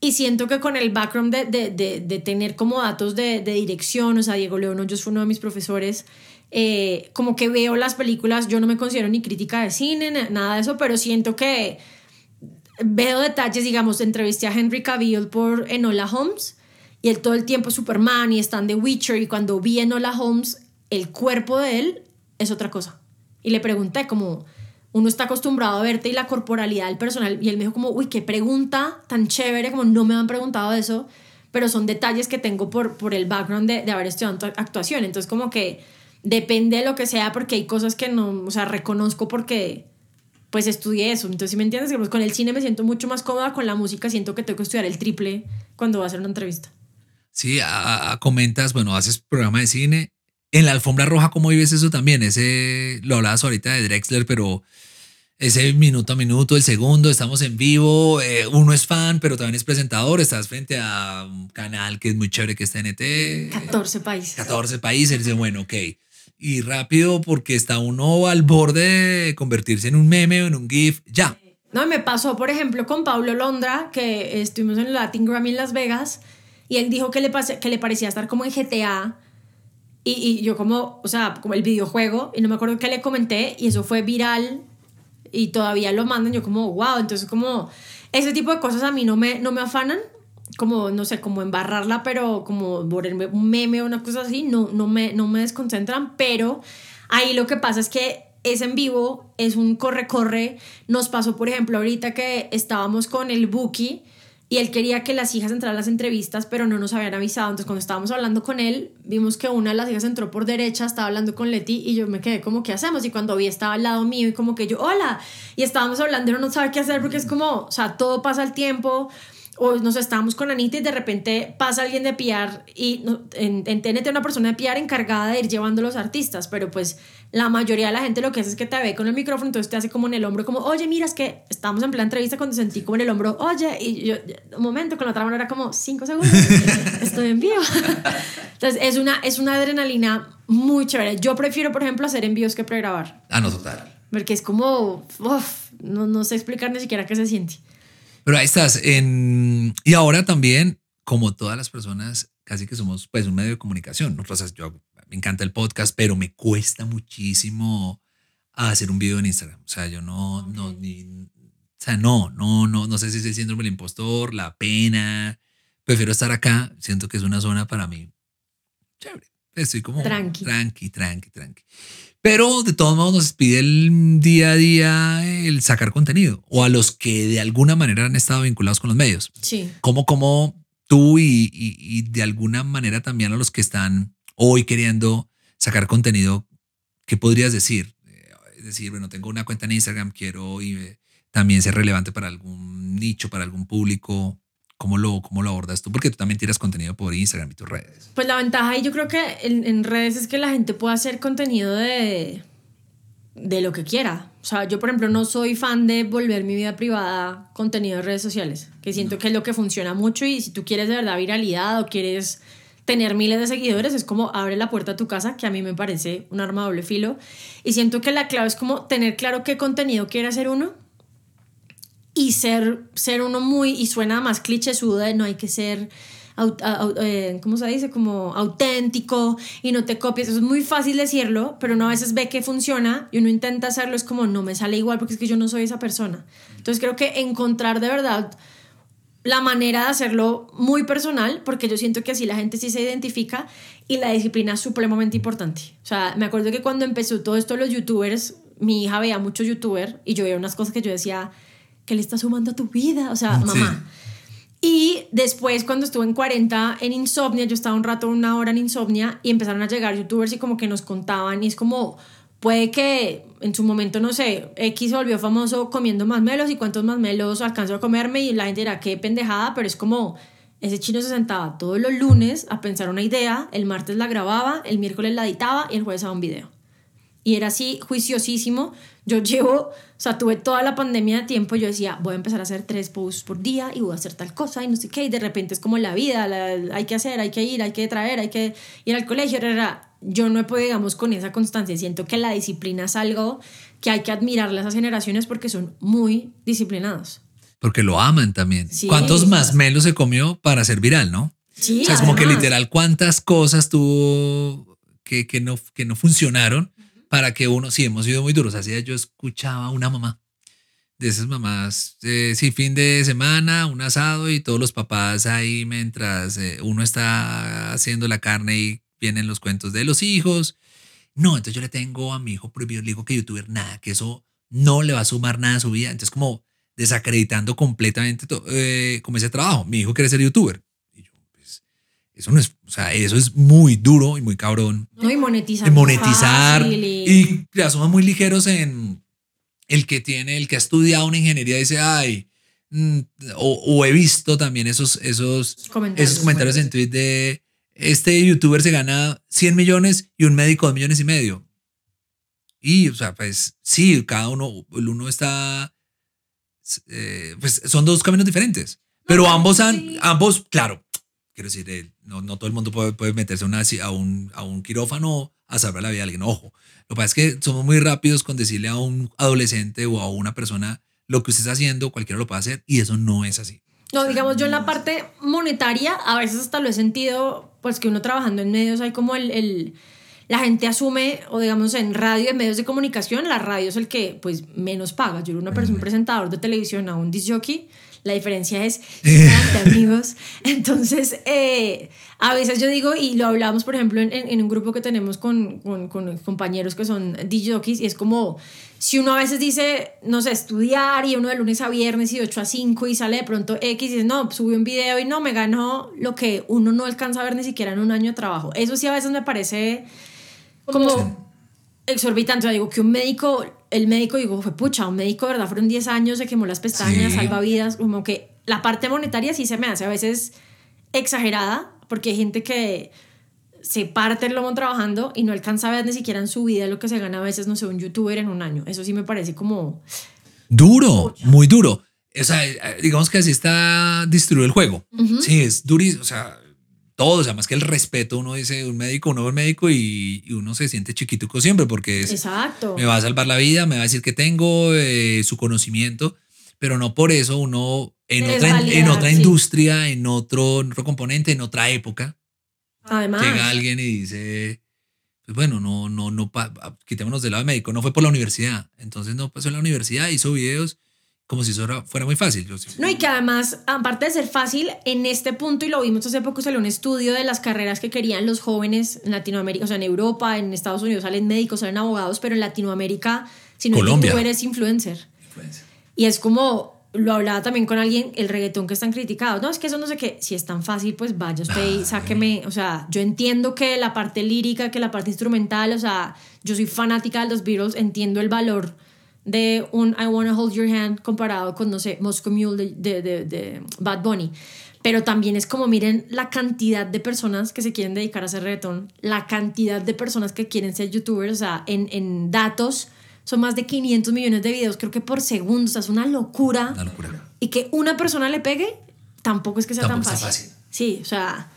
y siento que con el background de, de, de, de tener como datos de, de, dirección, o sea, Diego León Hoyos fue uno de mis profesores, eh, como que veo las películas, yo no me considero ni crítica de cine, nada de eso, pero siento que veo detalles, digamos, entrevisté a Henry Cavill por Enola Holmes y él todo el tiempo Superman y está en The Witcher y cuando vi Enola Holmes, el cuerpo de él es otra cosa. Y le pregunté como, uno está acostumbrado a verte y la corporalidad del personal y él me dijo como, uy, qué pregunta tan chévere, como no me han preguntado eso, pero son detalles que tengo por, por el background de, de haber estudiado actuación. Entonces como que depende de lo que sea porque hay cosas que no, o sea, reconozco porque pues estudié eso. Entonces, si me entiendes, con el cine me siento mucho más cómoda, con la música siento que tengo que estudiar el triple cuando voy a hacer una entrevista. Sí, comentas, bueno, haces programa de cine. En la alfombra roja, ¿cómo vives eso también? Ese, lo hablabas ahorita de Drexler, pero ese minuto a minuto, el segundo, estamos en vivo, eh, uno es fan, pero también es presentador, estás frente a un canal que es muy chévere, que es TNT. 14 países. 14 países, dice, bueno, ok. Y rápido porque está uno al borde de convertirse en un meme o en un GIF, ya. No, me pasó, por ejemplo, con Pablo Londra, que estuvimos en el Latin Grammy en Las Vegas, y él dijo que le, que le parecía estar como en GTA, y, y, yo como, o sea, como el videojuego, y no me acuerdo qué le comenté, y eso fue viral, y todavía lo mandan, yo como, wow, entonces como, ese tipo de cosas a mí no me, no me afanan, como, no sé, como embarrarla, pero como por un meme o una cosa así, no, no, me, no me desconcentran, pero ahí lo que pasa es que es en vivo, es un corre-corre. Nos pasó, por ejemplo, ahorita que estábamos con el Buki y él quería que las hijas entraran a las entrevistas, pero no nos habían avisado. Entonces, cuando estábamos hablando con él, vimos que una de las hijas entró por derecha, estaba hablando con Leti y yo me quedé como, ¿qué hacemos? Y cuando vi, estaba al lado mío y como que yo, hola. Y estábamos hablando y no sabe qué hacer porque es como, o sea, todo pasa al tiempo o nos estábamos con Anita y de repente pasa alguien de PR y en, en, TNT una persona de PR encargada de ir llevando a los artistas, pero pues la mayoría de la gente lo que hace es que te ve con el micrófono, entonces te hace como en el hombro, como, oye, mira, es que estamos en plena entrevista cuando sentí como en el hombro, oye, y yo, un momento, con la otra mano era como, cinco segundos, estoy en vivo. Entonces es una, es una adrenalina muy chévere. Yo prefiero, por ejemplo, hacer envíos que pregrabar. Ah, no, total. Porque es como, uf, no, no sé explicar ni siquiera qué se siente. Pero ahí estás. En, y ahora también, como todas las personas, casi que somos pues un medio de comunicación. Nosotros, yo, me encanta el podcast, pero me cuesta muchísimo hacer un video en Instagram. O sea, yo no, no, ni, o sea, no, no, no, no sé si es el síndrome del impostor, la pena. Prefiero estar acá. Siento que es una zona para mí chévere. Estoy como Tranqui. tranqui, tranqui, tranqui. Pero de todos modos nos pide el día a día el sacar contenido o a los que de alguna manera han estado vinculados con los medios. Sí. Como, como tú y, y- y de alguna manera también a los que están hoy queriendo sacar contenido, ¿qué podrías decir? Eh, Es decir, bueno, tengo una cuenta en Instagram, quiero y, eh, también ser relevante para algún nicho, para algún público. ¿Cómo lo, ¿Cómo lo abordas tú? Porque tú también tiras contenido por Instagram y tus redes. Pues la ventaja ahí yo creo que en, en redes es que la gente puede hacer contenido de, de lo que quiera. O sea, yo por ejemplo no soy fan de volver mi vida privada contenido de redes sociales, que siento que es lo que funciona mucho y si tú quieres de verdad viralidad o quieres tener miles de seguidores, es como abre la puerta a tu casa, que a mí me parece un arma de doble filo. Y siento que la clave es como tener claro qué contenido quiere hacer uno y ser, ser uno muy, y suena más clichésudo de no hay que ser, au- au- eh, ¿cómo se dice? Como auténtico y no te copies. Eso es muy fácil decirlo, pero uno a veces ve que funciona y uno intenta hacerlo, es como no me sale igual porque es que yo no soy esa persona. Entonces creo que encontrar de verdad la manera de hacerlo muy personal, porque yo siento que así la gente sí se identifica y la disciplina es supremamente importante. O sea, me acuerdo que cuando empezó todo esto los youtubers, mi hija veía mucho youtuber y yo veía unas cosas que yo decía, ¿qué le está sumando a tu vida? O sea, Sí. mamá. Y después, cuando estuve en 40 en Insomnia, yo estaba un rato, una hora en Insomnia, y empezaron a llegar youtubers y como que nos contaban, y es como, puede que en su momento, no sé, X se volvió famoso comiendo más melos y cuántos más melos alcanzó a comerme, y la gente dirá, qué pendejada, pero es como, ese chino se sentaba todos los lunes a pensar una idea, el martes la grababa, el miércoles la editaba y el jueves daba un video. Y era así, juiciosísimo. Yo llevo, o sea, tuve toda la pandemia de tiempo. Yo decía, voy a empezar a hacer tres posts por día y voy a hacer tal cosa y no sé qué. Y de repente es como la vida, la- hay que hacer, hay que ir, hay que traer, hay que ir al colegio. Yo no he podido, digamos, con esa constancia. Siento que la disciplina es algo que hay que admirarle a esas generaciones porque son muy disciplinados. Porque lo aman también. Sí. ¿Cuántos más melos se comió para ser viral, no? Sí, o sea, es como que literal, cuántas cosas tuvo que, que, no, que no funcionaron para que uno, sí, hemos sido muy duros. Así yo escuchaba a una mamá de esas mamás, eh, sí, fin de semana, un asado y todos los papás ahí mientras eh, uno está haciendo la carne y vienen los cuentos de los hijos. No, entonces yo le tengo a mi hijo prohibido, le digo que youtuber, nada, que eso no le va a sumar nada a su vida. Entonces como desacreditando completamente to- eh, como ese trabajo. Mi hijo quiere ser youtuber. Eso no es, o sea, eso es muy duro y muy cabrón No, y monetizar. monetizar fácil y ya somos muy ligeros en el que tiene, el que ha estudiado una ingeniería dice, ay, mm, o, o he visto también esos, esos, Comentarios. esos comentarios en tweet de este youtuber se gana 100 millones y un médico 2 millones y medio. Y, o sea, pues sí, cada uno, el uno está, eh, pues son dos caminos diferentes, pero ambos han, sí. ambos, claro, quiero decir, eh, no, no todo el mundo puede, puede meterse a, una- a, un, a un quirófano a salvar la vida de alguien, ojo. Lo que pasa es que somos muy rápidos con decirle a un adolescente o a una persona lo que usted está haciendo, cualquiera lo puede hacer, y eso no es así. No, digamos, yo en la parte monetaria, a veces hasta lo he sentido, pues que uno trabajando en medios hay como el, el- la gente asume, o digamos en radio, en medios de comunicación, la radio es el que pues menos paga. Yo era una persona, un presentador de televisión a un disc jockey, la diferencia es gigante, amigos. Entonces, eh, a veces yo digo, y lo hablamos, por ejemplo, en, un grupo que tenemos con, con- con compañeros que son jockeys, y es como, si uno a veces dice, no sé, estudiar, y uno de lunes a viernes y de 8 a 5, y sale de pronto X, y dice, no, subí un video y no, me ganó lo que uno no alcanza a ver ni siquiera en un año de trabajo. Eso sí a veces me parece como exorbitante. O sea, digo que un médico, el médico, digo, fue pucha, un médico, ¿verdad? Fueron 10 años, se quemó las pestañas, Sí. salva vidas. Como que la parte monetaria sí se me hace a veces exagerada, porque hay gente que se parte el lomo trabajando y no alcanza a ver ni siquiera en su vida lo que se gana a veces, no sé, un youtuber en un año. Eso sí me parece como... Duro, muy duro. O sea, eh, digamos que así está distribuido el juego. Sí, es durísimo. O sea, todo, o sea, más que el respeto, uno dice un médico, uno un médico y, y uno se siente chiquitico siempre porque es, Exacto. me va a salvar la vida, me va a decir que tengo eh, su conocimiento, pero no por eso uno en Es otra, en validar, otra sí. industria, en otro, en otro componente, en otra época, Además, llega alguien y dice, pues bueno, no, no, no, pa- quitémonos del lado médico, no fue por la universidad, entonces no pasó en la universidad, hizo videos como si eso era- fuera muy fácil. No, y que además, aparte de ser fácil, en este punto, y lo vimos hace poco, salió un estudio de las carreras que querían los jóvenes en Latinoamérica, o sea, en Europa, en Estados Unidos salen médicos, salen abogados, pero en Latinoamérica, si no Colombia. tú eres influencer. Y es como, lo hablaba también con alguien, el reggaetón que están criticados. No, es que eso no sé qué. Si es tan fácil, pues vaya usted y sáqueme. O sea, yo entiendo que la parte lírica, que la parte instrumental, o sea, yo soy fanática de los Beatles, entiendo el valor de un I Wanna Hold Your Hand comparado con, no sé, Moscow Mule de, de, de- Bad Bunny. Pero también es como, miren la cantidad de personas que se quieren dedicar a hacer reggaetón, la cantidad de personas que quieren ser youtubers, o sea, en, en datos son más de 500 millones de videos, creo que por segundo, o sea, es una locura. Una locura. Y que una persona le pegue, tampoco es que sea tan fácil. fácil. Sí, o sea,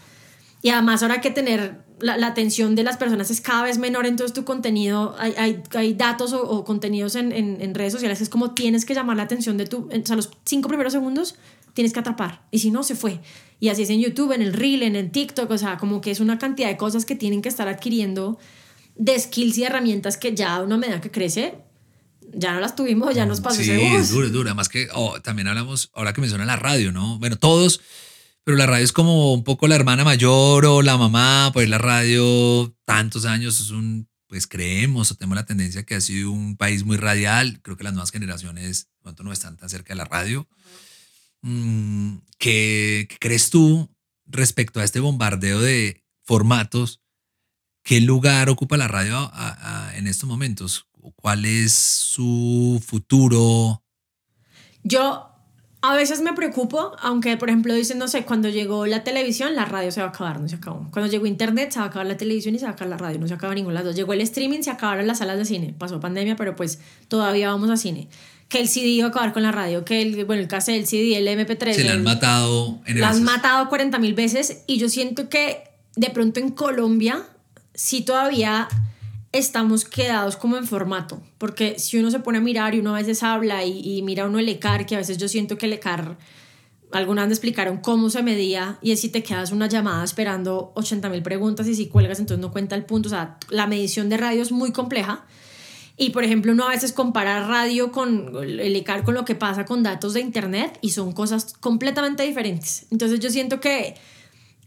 y además ahora hay que tener la, la atención de las personas es cada vez menor, entonces tu contenido, hay, hay, hay datos o, o contenidos en, en, en redes sociales, es como tienes que llamar la atención de tu, o sea, los cinco primeros segundos tienes que atrapar, y si no, se fue. Y así es en YouTube, en el Reel, en el TikTok, o sea, como que es una cantidad de cosas que tienen que estar adquiriendo de skills y herramientas que ya a una medida que crece, ya no las tuvimos, ya nos pasó Sí, es duro, es duro. Además que oh, también hablamos, ahora que menciona la radio, ¿no? Bueno, todos, pero la radio es como un poco la hermana mayor o la mamá, pues la radio tantos años es un, pues creemos o tenemos la tendencia que ha sido un país muy radial. Creo que las nuevas generaciones pronto no están tan cerca de la radio. Mm, ¿Qué, qué crees tú respecto a este bombardeo de formatos? ¿Qué lugar ocupa la radio a- a- en estos momentos? ¿Cuál es su futuro? Yo a veces me preocupo, aunque por ejemplo dicen, no sé, cuando llegó la televisión, la radio se va a acabar, no se acabó. Cuando llegó internet, se va a acabar la televisión y se va a acabar la radio, no se acaba ninguna de las dos. Llegó el streaming, se acabaron las salas de cine. Pasó pandemia, pero pues todavía vamos a cine. Que el CD va a acabar con la radio, que el, bueno, el cassette, el CD, el MP3. Se le han matado en la han matado 40 mil veces y yo siento que de pronto en Colombia sí todavía estamos quedados como en formato, porque si uno se pone a mirar y uno a veces habla y, y mira uno el ECAR, que a veces yo siento que el ECAR, alguna vez me explicaron cómo se medía y es si te quedas una llamada esperando 80 mil preguntas y si cuelgas entonces no cuenta el punto, o sea, la medición de radio es muy compleja. Y por ejemplo, uno a veces compara radio con el ECAR con lo que pasa con datos de internet y son cosas completamente diferentes. Entonces yo siento que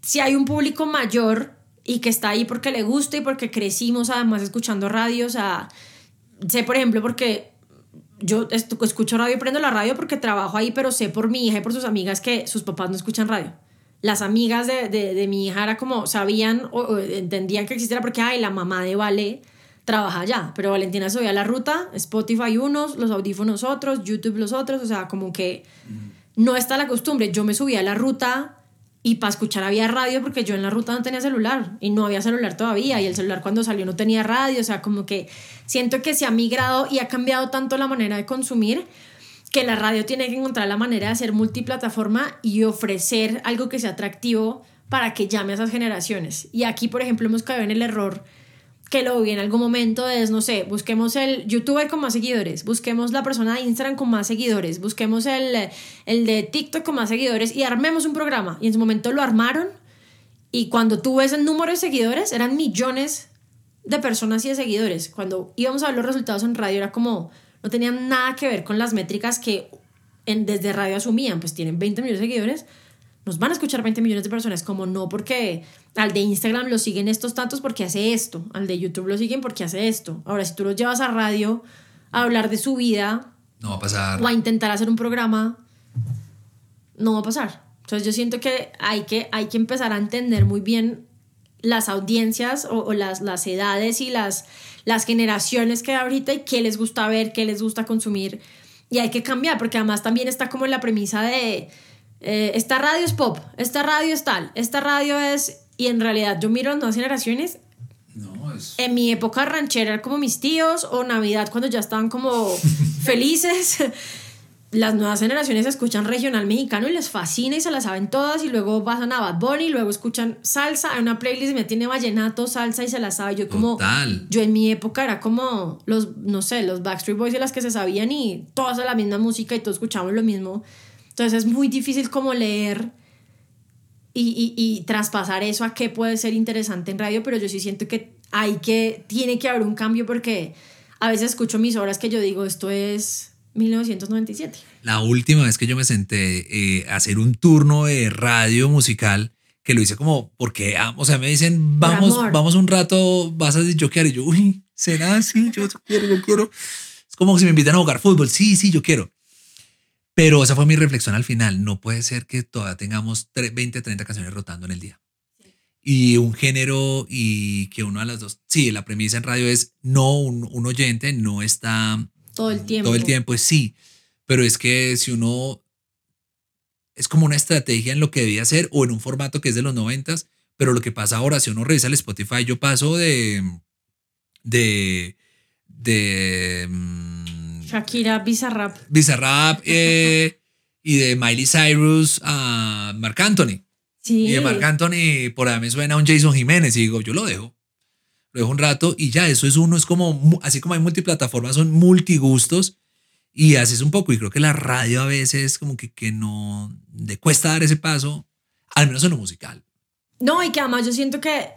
si hay un público mayor y que está ahí porque le gusta y porque crecimos además escuchando radio, o sea, sé por ejemplo porque yo escucho radio y prendo la radio porque trabajo ahí, pero sé por mi hija y por sus amigas que sus papás no escuchan radio. Las amigas de, de, de mi hija era como, sabían o, o entendían que existiera porque, ay, la mamá de Vale trabaja allá, pero Valentina se subía a la ruta, Spotify unos, los audífonos otros, YouTube los otros, o sea, como que no está la costumbre. Yo me subía a la ruta y para escuchar había radio porque yo en la ruta no tenía celular y no había celular todavía y el celular cuando salió no tenía radio, o sea, como que siento que se ha migrado y ha cambiado tanto la manera de consumir que la radio tiene que encontrar la manera de ser multiplataforma y ofrecer algo que sea atractivo para que llame a esas generaciones. Y aquí, por ejemplo, hemos caído en el error que lo vi en algún momento es, no sé, busquemos el youtuber con más seguidores, busquemos la persona de Instagram con más seguidores, busquemos el, el de TikTok con más seguidores y armemos un programa. Y en su momento lo armaron y cuando tú ves el número de seguidores eran millones de personas y de seguidores. Cuando íbamos a ver los resultados en radio era como, no tenían nada que ver con las métricas que en, desde radio asumían, pues tienen 20 millones de seguidores, nos van a escuchar 20 millones de personas, como no porque al de Instagram lo siguen estos tantos porque hace esto, al de YouTube lo siguen porque hace esto. Ahora, si tú los llevas a radio a hablar de su vida No va a pasar. o a intentar hacer un programa, no va a pasar. Entonces yo siento que hay que, hay que empezar a entender muy bien las audiencias o, o las, las edades y las, las generaciones que hay ahorita y qué les gusta ver, qué les gusta consumir. Y hay que cambiar, porque además también está como la premisa de, eh, esta radio es pop, esta radio es tal, esta radio es... Y en realidad yo miro las nuevas generaciones No, es. en mi época ranchera era como mis tíos o Navidad cuando ya estaban como felices. Las nuevas generaciones escuchan regional mexicano y les fascina y se las saben todas y luego pasan a Bad Bunny y luego escuchan salsa, hay una playlist me tiene vallenato, salsa y se las sabe. Yo como Total. yo en mi época era como los no sé, los Backstreet Boys y las que se sabían y todas la misma música y todos escuchamos lo mismo. Entonces es muy difícil como leer y, y, y traspasar eso a qué puede ser interesante en radio, pero yo sí siento que hay que, tiene que haber un cambio porque a veces escucho mis horas que yo digo, esto es 1997. La última vez que yo me senté eh, a hacer un turno de radio musical, que lo hice como porque, ah, o sea, me dicen, vamos, vamos un rato, vas a jokear. Y yo, uy, ¿será así? Yo quiero, yo quiero. Es como si me invitan a jugar fútbol. Sí, sí, yo quiero. Pero esa fue mi reflexión al final. No puede ser que todavía tengamos tre- 20, 30 canciones rotando en el día. Y un género y que uno de las dos. Sí, la premisa en radio es no, un, un oyente no está Todo el tiempo. todo el tiempo, es sí. Pero es que si uno es como una estrategia en lo que debía hacer o en un formato que es de los noventas, pero lo que pasa ahora, si uno revisa el Spotify, yo paso de de de mm, Shakira, Bizarrap. Bizarrap eh, y de Miley Cyrus a Marc Anthony. Sí. Y de Marc Anthony por ahí me suena un Jason Jiménez y digo, yo lo dejo. Lo dejo un rato y ya, eso es uno, es como, así como hay multiplataformas, son multigustos y haces un poco. Y creo que la radio a veces como que, que no, le cuesta dar ese paso, al menos en lo musical. No, y que además yo siento que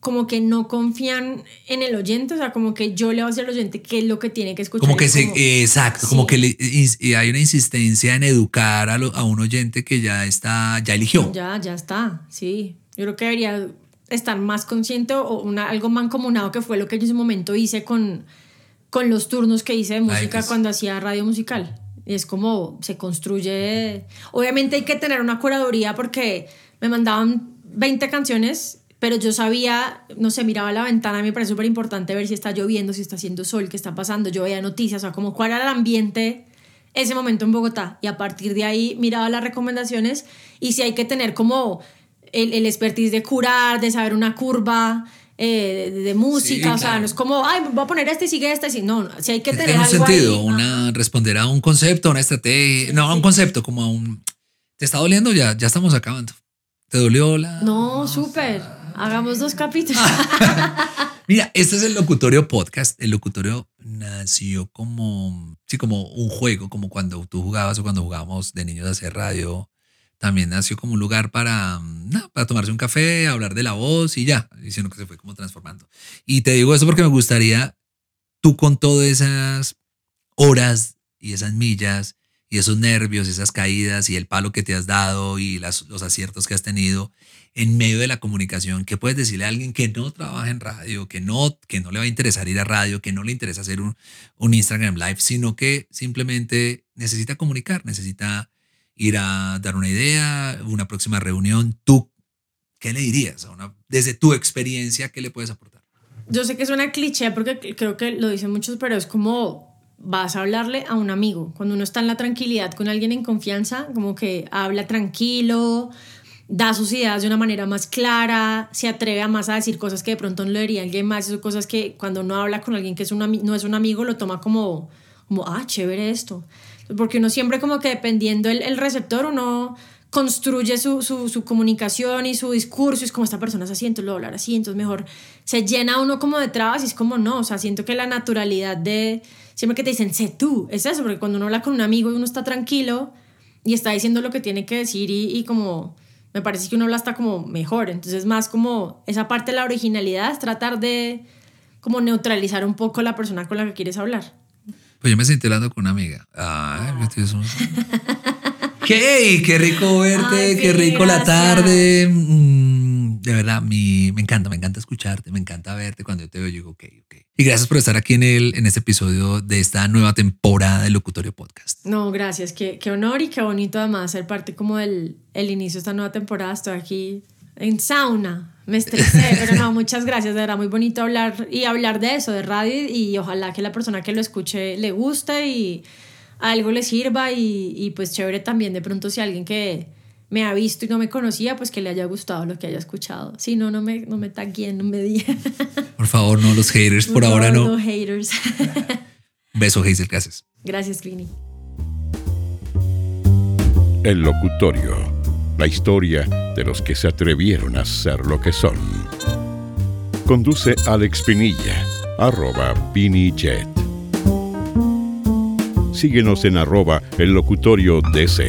como que no confían en el oyente, o sea, como que yo le voy a decir al oyente qué es lo que tiene que escuchar. Como que se, como- eh, exacto, como Sí. que le- y hay una insistencia en educar a, lo- a un oyente que ya está, ya eligió. Ya, ya está, sí. Yo creo que debería estar más consciente o una, algo mancomunado que fue lo que yo en ese momento hice con, con los turnos que hice de música pues. cuando hacía radio musical. Y es como se construye. Obviamente hay que tener una curaduría porque me mandaban 20 canciones, pero yo sabía, no sé, miraba la ventana, me parece súper importante ver si está lloviendo, si está haciendo sol, qué está pasando. Yo veía noticias, o sea, como cuál era el ambiente ese momento en Bogotá. Y a partir de ahí miraba las recomendaciones y si hay que tener como el, el expertise de curar, de saber una curva. eh, de, de música, Sí, o sea, no es como, ay, voy a poner este y sigue este, sí, no, si hay que tener Tiene un algo sentido, ahí. una, responder a un concepto, a una estrategia, no a un concepto, como a un, ¿te está doliendo? Ya, ya estamos acabando. ¿Te dolió la...? No, súper. Hagamos dos capítulos. Mira, este es el locutorio podcast. El locutorio nació como, sí, como un juego, como cuando tú jugabas o cuando jugábamos de niños a hacer radio. También nació como un lugar para, mm, para tomarse un café, hablar de la voz y ya, diciendo que se fue como transformando. Y te digo eso porque me gustaría, tú con todas esas horas y esas millas y esos nervios, esas caídas y el palo que te has dado y las, los aciertos que has tenido en medio de la comunicación, ¿qué puedes decirle a alguien que no trabaja en radio, que no, que no le va a interesar ir a radio, que no le interesa hacer un, un Instagram Live, sino que simplemente necesita comunicar, necesita ir a dar una idea, una próxima reunión? ¿Tú qué le dirías? A una, desde tu experiencia, ¿qué le puedes aportar? Yo sé que suena cliché porque creo que lo dicen muchos, pero es como vas a hablarle a un amigo. Cuando uno está en la tranquilidad con alguien en confianza, como que habla tranquilo, da sus ideas de una manera más clara, se atreve a más a decir cosas que de pronto no le diría alguien más, son cosas que cuando uno habla con alguien que es un no es un amigo, lo toma como, como, ah, chévere esto. Porque uno siempre como que dependiendo el, el receptor, uno construye su, su, su comunicación y su discurso, es como esta persona es así, entonces lo hablar así, entonces mejor se llena uno como de trabas y es como no, o sea, siento que la naturalidad de, siempre que te dicen, sé tú, es eso, porque cuando uno habla con un amigo y uno está tranquilo y está diciendo lo que tiene que decir y, y como, me parece que uno habla hasta como mejor, entonces más como esa parte de la originalidad es tratar de como neutralizar un poco la persona con la que quieres hablar. Pues yo me sentí hablando con una amiga. Ay, pues, tío, somos- ¿Qué? Qué rico verte, Ay, qué rico la tarde. Mm, de verdad, mi, me encanta, me encanta escucharte, me encanta verte. Cuando yo te veo, yo digo, ok. Y gracias por estar aquí en, el, en este episodio de esta nueva temporada del Locutorio Podcast. No, gracias. Qué, qué honor y qué bonito además ser parte como del el inicio de esta nueva temporada. Estoy aquí en sauna. Me estresé, pero no, muchas gracias. De verdad, muy bonito hablar y hablar de eso, de radio y ojalá que la persona que lo escuche le guste y algo le sirva y, y pues chévere también de pronto si alguien que me ha visto y no me conocía, pues que le haya gustado lo que haya escuchado. Si no, no me, no me taguen, no me digan. Por favor, no los haters, por ahora No no. haters. Un beso, Hazel, gracias. gracias, Clini. El locutorio. La historia de los que se atrevieron a ser lo que son. Conduce Alex Pinilla, arroba PiniJet. Síguenos en arroba el locutorio DC.